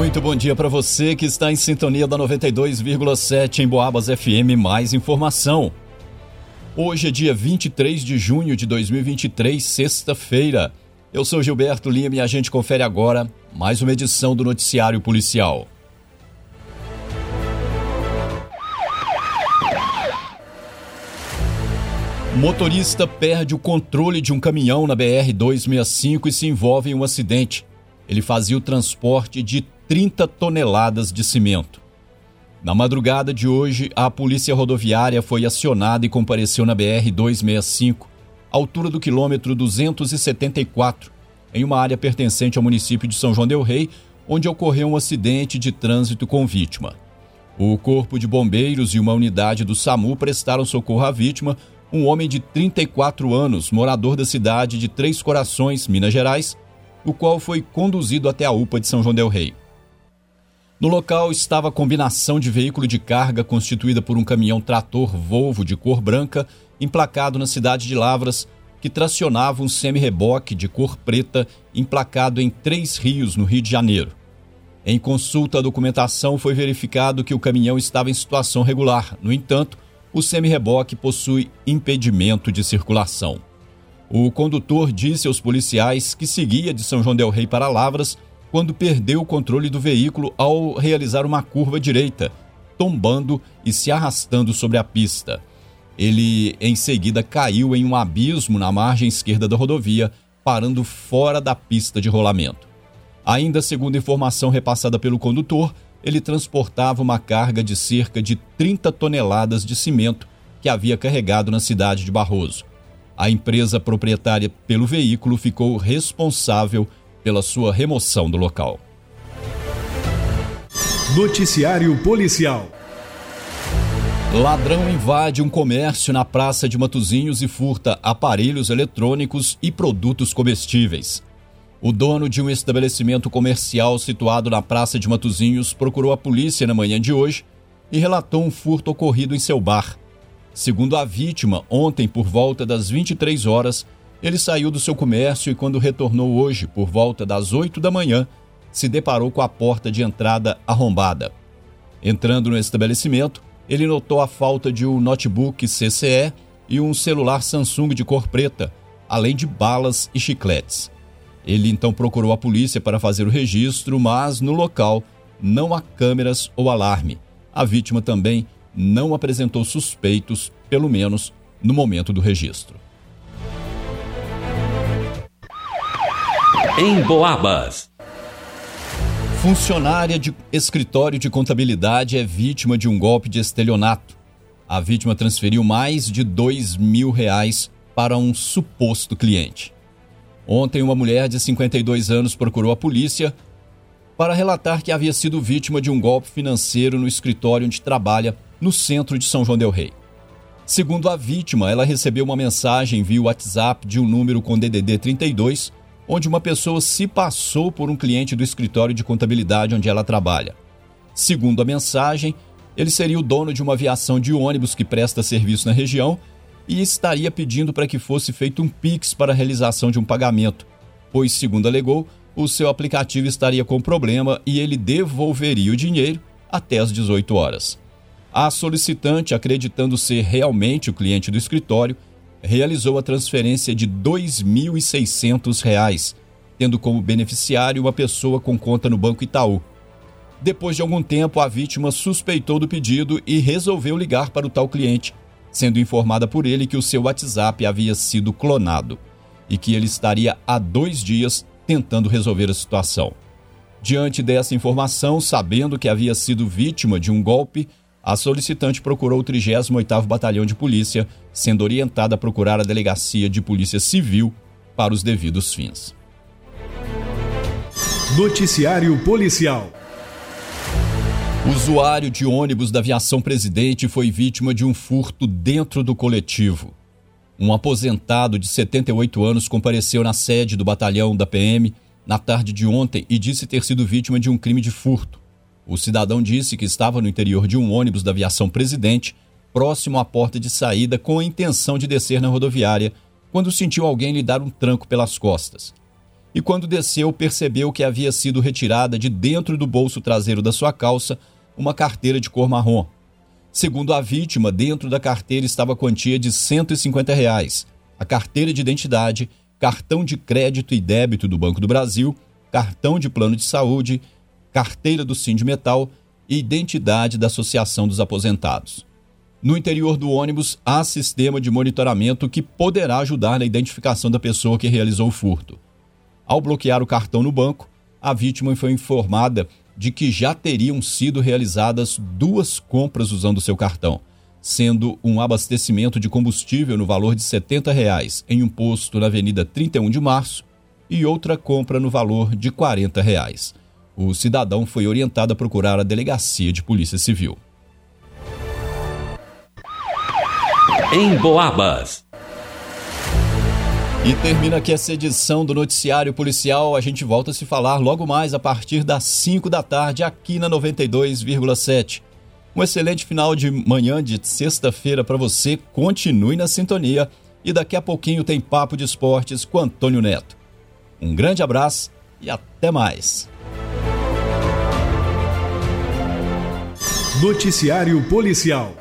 Muito bom dia para você que está em sintonia da 92,7 em Boabas FM. Mais informação. Hoje é dia 23 de junho de 2023, sexta-feira. Eu sou Gilberto Lima e a gente confere agora mais uma edição do Noticiário Policial. Motorista perde o controle de um caminhão na BR-265 e se envolve em um acidente. Ele fazia o transporte de 30 toneladas de cimento. Na madrugada de hoje, a Polícia Rodoviária foi acionada e compareceu na BR-265, altura do quilômetro 274, em uma área pertencente ao município de São João Del Rei, onde ocorreu um acidente de trânsito com vítima. O Corpo de Bombeiros e uma unidade do SAMU prestaram socorro à vítima, um homem de 34 anos, morador da cidade de Três Corações, Minas Gerais, o qual foi conduzido até a UPA de São João Del Rei. No local estava a combinação de veículo de carga constituída por um caminhão trator Volvo de cor branca, emplacado na cidade de Lavras, que tracionava um semi-reboque de cor preta emplacado em Três Rios, no Rio de Janeiro. Em consulta à documentação, foi verificado que o caminhão estava em situação regular. No entanto, o semi-reboque possui impedimento de circulação. O condutor disse aos policiais que seguia de São João Del Rei para Lavras quando perdeu o controle do veículo ao realizar uma curva direita, tombando e se arrastando sobre a pista. Ele em seguida caiu em um abismo na margem esquerda da rodovia, parando fora da pista de rolamento. Ainda segundo informação repassada pelo condutor, ele transportava uma carga de cerca de 30 toneladas de cimento que havia carregado na cidade de Barroso. A empresa proprietária pelo veículo ficou responsável pela sua remoção do local. Noticiário Policial. Ladrão invade um comércio na Praça de Matozinhos e furta aparelhos eletrônicos e produtos comestíveis. O dono de um estabelecimento comercial situado na Praça de Matozinhos procurou a polícia na manhã de hoje e relatou um furto ocorrido em seu bar. Segundo a vítima, ontem por volta das 23 horas, ele saiu do seu comércio e, quando retornou hoje, por volta das 8 da manhã, se deparou com a porta de entrada arrombada. Entrando no estabelecimento, ele notou a falta de um notebook CCE e um celular Samsung de cor preta, além de balas e chicletes. Ele então procurou a polícia para fazer o registro, mas no local não há câmeras ou alarme. A vítima também não apresentou suspeitos, pelo menos no momento do registro. Em Boabas. Funcionária de escritório de contabilidade é vítima de um golpe de estelionato. A vítima transferiu mais de dois mil reais para um suposto cliente. Ontem, uma mulher de 52 anos procurou a polícia para relatar que havia sido vítima de um golpe financeiro no escritório onde trabalha, no centro de São João Del Rei. Segundo a vítima, ela recebeu uma mensagem via WhatsApp de um número com DDD 32 onde uma pessoa se passou por um cliente do escritório de contabilidade onde ela trabalha. Segundo a mensagem, ele seria o dono de uma aviação de ônibus que presta serviço na região e estaria pedindo para que fosse feito um Pix para a realização de um pagamento, pois, segundo alegou, o seu aplicativo estaria com problema e ele devolveria o dinheiro até às 18 horas. A solicitante, acreditando ser realmente o cliente do escritório, realizou a transferência de R$ 2.600, tendo como beneficiário uma pessoa com conta no Banco Itaú. Depois de algum tempo, a vítima suspeitou do pedido e resolveu ligar para o tal cliente, sendo informada por ele que o seu WhatsApp havia sido clonado e que ele estaria há dois dias tentando resolver a situação. Diante dessa informação, sabendo que havia sido vítima de um golpe, a solicitante procurou o 38º Batalhão de Polícia, sendo orientada a procurar a Delegacia de Polícia Civil para os devidos fins. Noticiário Policial Usuário de ônibus da Aviação Presidente foi vítima de um furto dentro do coletivo. Um aposentado de 78 anos compareceu na sede do batalhão da PM na tarde de ontem e disse ter sido vítima de um crime de furto. O cidadão disse que estava no interior de um ônibus da aviação Presidente, próximo à porta de saída, com a intenção de descer na rodoviária, quando sentiu alguém lhe dar um tranco pelas costas. e, quando desceu, percebeu que havia sido retirada de dentro do bolso traseiro da sua calça uma carteira de cor marrom. Segundo a vítima, dentro da carteira estava a quantia de 150 reais, a carteira de identidade, cartão de crédito e débito do Banco do Brasil, cartão de plano de saúde, carteira do Metal e identidade da Associação dos Aposentados. No interior do ônibus há sistema de monitoramento que poderá ajudar na identificação da pessoa que realizou o furto. Ao bloquear o cartão no banco, a vítima foi informada de que já teriam sido realizadas duas compras usando seu cartão, sendo um abastecimento de combustível no valor de 70 reais em um posto na Avenida 31 de Março e outra compra no valor de 40 reais. O cidadão foi orientado a procurar a delegacia de Polícia Civil. Em Boabas. E termina aqui essa edição do Noticiário Policial. A gente volta a se falar logo mais a partir das 5 da tarde aqui na 92,7. Um excelente final de manhã de sexta-feira para você. Continue na sintonia e daqui a pouquinho tem papo de esportes com Antônio Neto. Um grande abraço e até mais. Noticiário Policial.